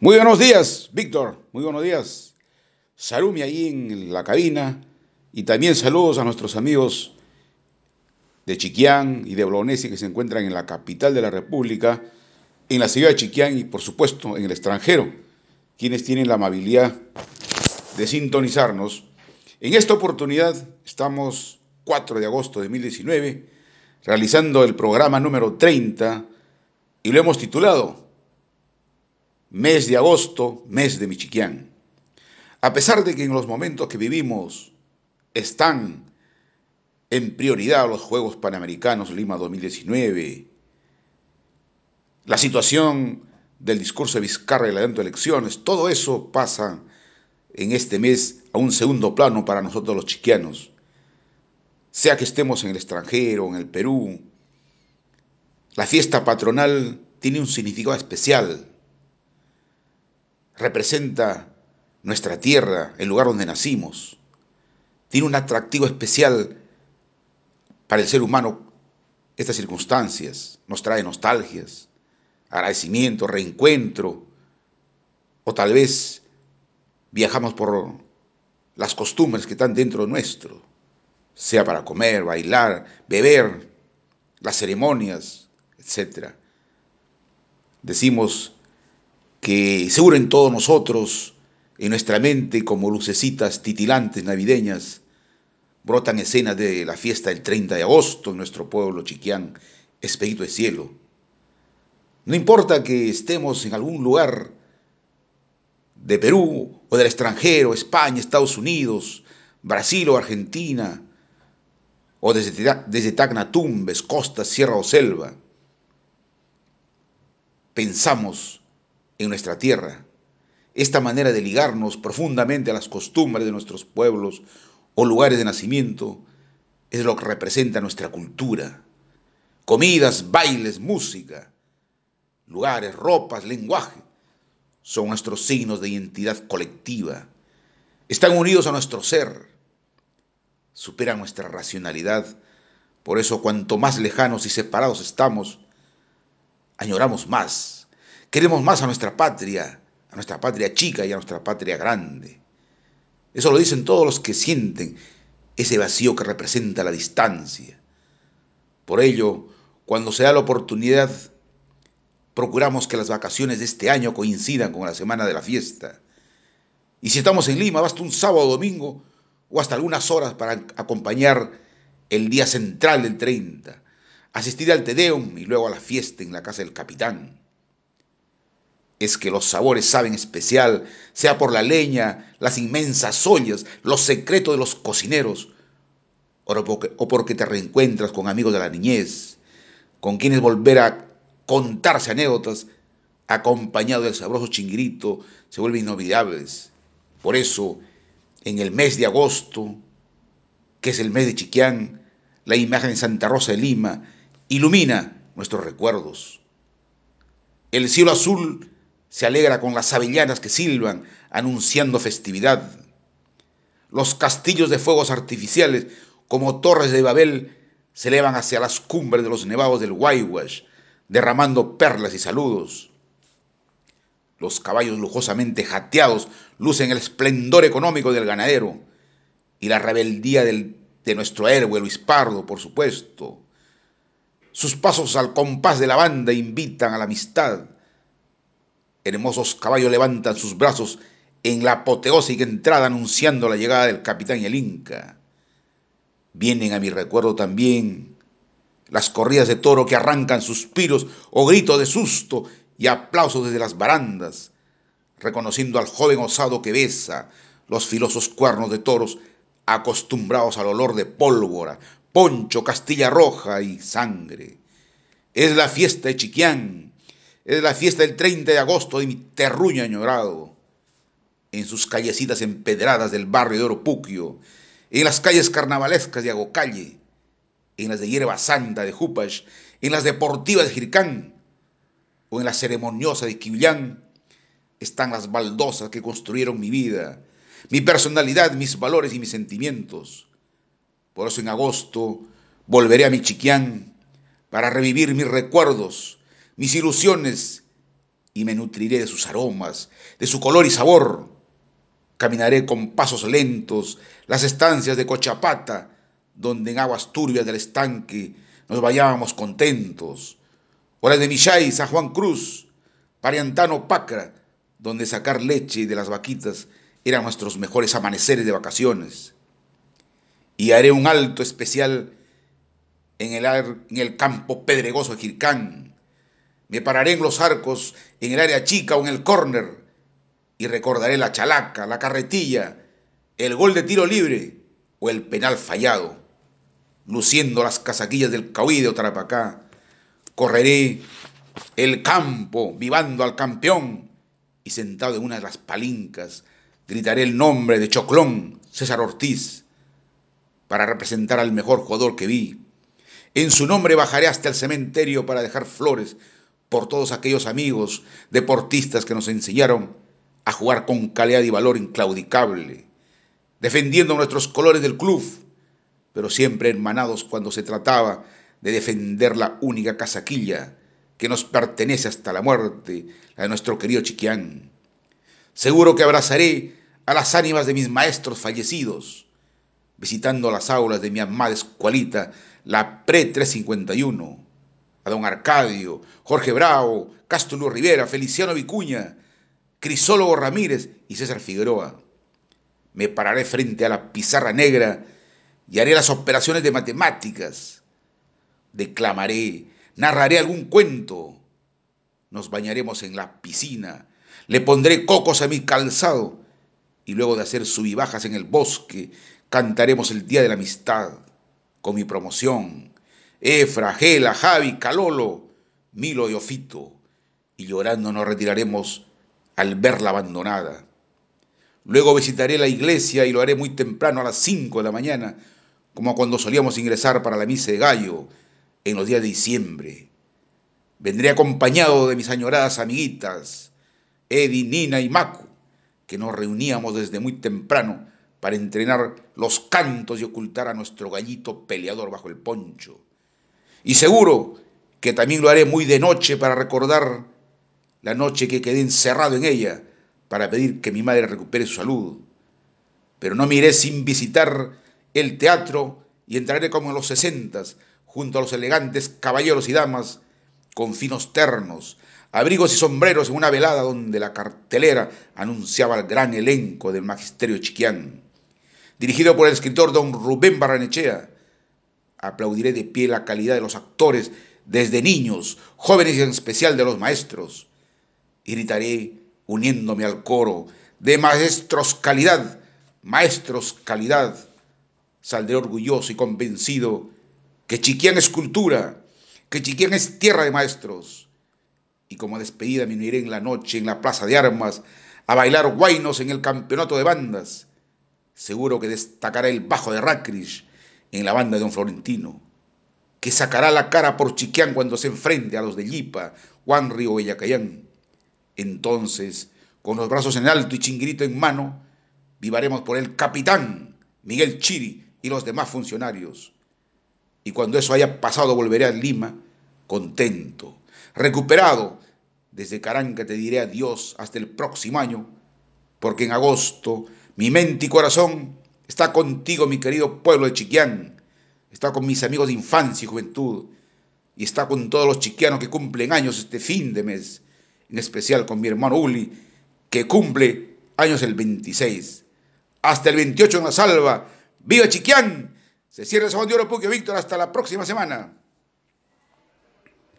Muy buenos días, Víctor. Muy buenos días. Sarumi ahí en la cabina. Y también saludos a nuestros amigos de Chiquián y de Blonesi que se encuentran en la capital de la República, en la ciudad de Chiquián y por supuesto en el extranjero, quienes tienen la amabilidad de sintonizarnos. En esta oportunidad estamos 4 de agosto de 2019 realizando el programa número 30 y lo hemos titulado mes de agosto, mes de Michiquián. A pesar de que en los momentos que vivimos están en prioridad los Juegos Panamericanos Lima 2019, la situación del discurso de Vizcarra y la dentro de elecciones, todo eso pasa en este mes a un segundo plano para nosotros los chiquianos. Sea que estemos en el extranjero, en el Perú, la fiesta patronal tiene un significado especial representa nuestra tierra, el lugar donde nacimos. Tiene un atractivo especial para el ser humano estas circunstancias. Nos trae nostalgias, agradecimiento, reencuentro, o tal vez viajamos por las costumbres que están dentro nuestro, sea para comer, bailar, beber, las ceremonias, etc. Decimos que seguro en todos nosotros, en nuestra mente como lucecitas titilantes navideñas, brotan escenas de la fiesta del 30 de agosto en nuestro pueblo Chiquián, espíritu de cielo. No importa que estemos en algún lugar de Perú o del extranjero, España, Estados Unidos, Brasil o Argentina, o desde, desde Tacna, Tumbes, Costa, Sierra o Selva, pensamos en nuestra tierra. Esta manera de ligarnos profundamente a las costumbres de nuestros pueblos o lugares de nacimiento es lo que representa nuestra cultura. Comidas, bailes, música, lugares, ropas, lenguaje son nuestros signos de identidad colectiva. Están unidos a nuestro ser, superan nuestra racionalidad. Por eso cuanto más lejanos y separados estamos, añoramos más Queremos más a nuestra patria, a nuestra patria chica y a nuestra patria grande. Eso lo dicen todos los que sienten ese vacío que representa la distancia. Por ello, cuando se da la oportunidad, procuramos que las vacaciones de este año coincidan con la semana de la fiesta. Y si estamos en Lima, basta un sábado o domingo o hasta algunas horas para acompañar el día central del 30, asistir al Tedeum y luego a la fiesta en la casa del capitán es que los sabores saben especial, sea por la leña, las inmensas ollas, los secretos de los cocineros, o porque, te reencuentras con amigos de la niñez, con quienes volver a contarse anécdotas, acompañado del sabroso chinguirito, se vuelven inolvidables. Por eso, en el mes de agosto, que es el mes de Chiquián, la imagen de Santa Rosa de Lima ilumina nuestros recuerdos. El cielo azul se alegra con las avellanas que silban, anunciando festividad. Los castillos de fuegos artificiales, como torres de Babel, se elevan hacia las cumbres de los nevados del Guaywash, derramando perlas y saludos. Los caballos lujosamente jateados lucen el esplendor económico del ganadero y la rebeldía de nuestro héroe Luis Pardo, por supuesto. Sus pasos al compás de la banda invitan a la amistad Hermosos caballos levantan sus brazos en la apoteósica entrada anunciando la llegada del capitán y el Inca. Vienen a mi recuerdo también las corridas de toro que arrancan suspiros o gritos de susto y aplausos desde las barandas, reconociendo al joven osado que besa los filosos cuernos de toros acostumbrados al olor de pólvora, poncho, castilla roja y sangre. Es la fiesta de Chiquián, es la fiesta del 30 de agosto de mi terruño añorado. En sus callecitas empedradas del barrio de Oropuquio, en las calles carnavalescas de Agocalle, en las de Hierba Santa de Jupash, en las deportivas de Jircán o en la ceremoniosa de Quillán, están las baldosas que construyeron mi vida, mi personalidad, mis valores y mis sentimientos. Por eso en agosto volveré a mi chiquián para revivir mis recuerdos mis ilusiones y me nutriré de sus aromas, de su color y sabor. Caminaré con pasos lentos las estancias de Cochapata, donde en aguas turbias del estanque nos vayábamos contentos. O las de Michay, San Juan Cruz, Pariantano, Pacra, donde sacar leche de las vaquitas eran nuestros mejores amaneceres de vacaciones. Y haré un alto especial en el, en el campo pedregoso de Jircán. Me pararé en los arcos, en el área chica o en el córner, y recordaré la chalaca, la carretilla, el gol de tiro libre o el penal fallado. Luciendo las casaquillas del Cauí de Otarapacá, correré el campo, vivando al campeón, y sentado en una de las palincas, gritaré el nombre de Choclón, César Ortiz, para representar al mejor jugador que vi. En su nombre bajaré hasta el cementerio para dejar flores por todos aquellos amigos deportistas que nos enseñaron a jugar con calidad y valor inclaudicable, defendiendo nuestros colores del club, pero siempre hermanados cuando se trataba de defender la única casaquilla que nos pertenece hasta la muerte, la de nuestro querido Chiquián. Seguro que abrazaré a las ánimas de mis maestros fallecidos, visitando las aulas de mi amada escuelita, la Pre-351, a don Arcadio, Jorge Bravo, Castro Rivera, Feliciano Vicuña, Crisólogo Ramírez y César Figueroa. Me pararé frente a la pizarra negra y haré las operaciones de matemáticas. Declamaré, narraré algún cuento. Nos bañaremos en la piscina. Le pondré cocos a mi calzado y luego de hacer subibajas en el bosque, cantaremos el Día de la Amistad con mi promoción. Efra, Gela, Javi, Calolo, Milo y Ofito. Y llorando nos retiraremos al verla abandonada. Luego visitaré la iglesia y lo haré muy temprano a las 5 de la mañana, como cuando solíamos ingresar para la misa de gallo en los días de diciembre. Vendré acompañado de mis añoradas amiguitas, Edi, Nina y Macu, que nos reuníamos desde muy temprano para entrenar los cantos y ocultar a nuestro gallito peleador bajo el poncho. Y seguro que también lo haré muy de noche para recordar la noche que quedé encerrado en ella para pedir que mi madre recupere su salud. Pero no me iré sin visitar el teatro y entraré como en los sesentas, junto a los elegantes caballeros y damas, con finos ternos, abrigos y sombreros en una velada donde la cartelera anunciaba el gran elenco del magisterio chiquián. Dirigido por el escritor don Rubén Barranechea, aplaudiré de pie la calidad de los actores, desde niños, jóvenes y en especial de los maestros y gritaré uniéndome al coro de maestros calidad, maestros calidad. Saldré orgulloso y convencido que Chiquián es cultura, que Chiquián es tierra de maestros. Y como despedida me uniré en la noche en la plaza de armas a bailar guainos en el campeonato de bandas. Seguro que destacará el bajo de Racrish en la banda de don Florentino, que sacará la cara por Chiquián cuando se enfrente a los de Lipa, Juan o Bellacayán entonces, con los brazos en alto y chinguirito en mano, vivaremos por el capitán Miguel Chiri y los demás funcionarios. Y cuando eso haya pasado, volveré a Lima contento, recuperado. Desde Caranca te diré adiós hasta el próximo año, porque en agosto mi mente y corazón está contigo, mi querido pueblo de Chiquián, está con mis amigos de infancia y juventud, y está con todos los chiquianos que cumplen años este fin de mes en especial con mi hermano Uli, que cumple años el 26. Hasta el 28 en la salva. ¡Viva Chiquián! Se cierra el Salón de Oro Puque Víctor. Hasta la próxima semana.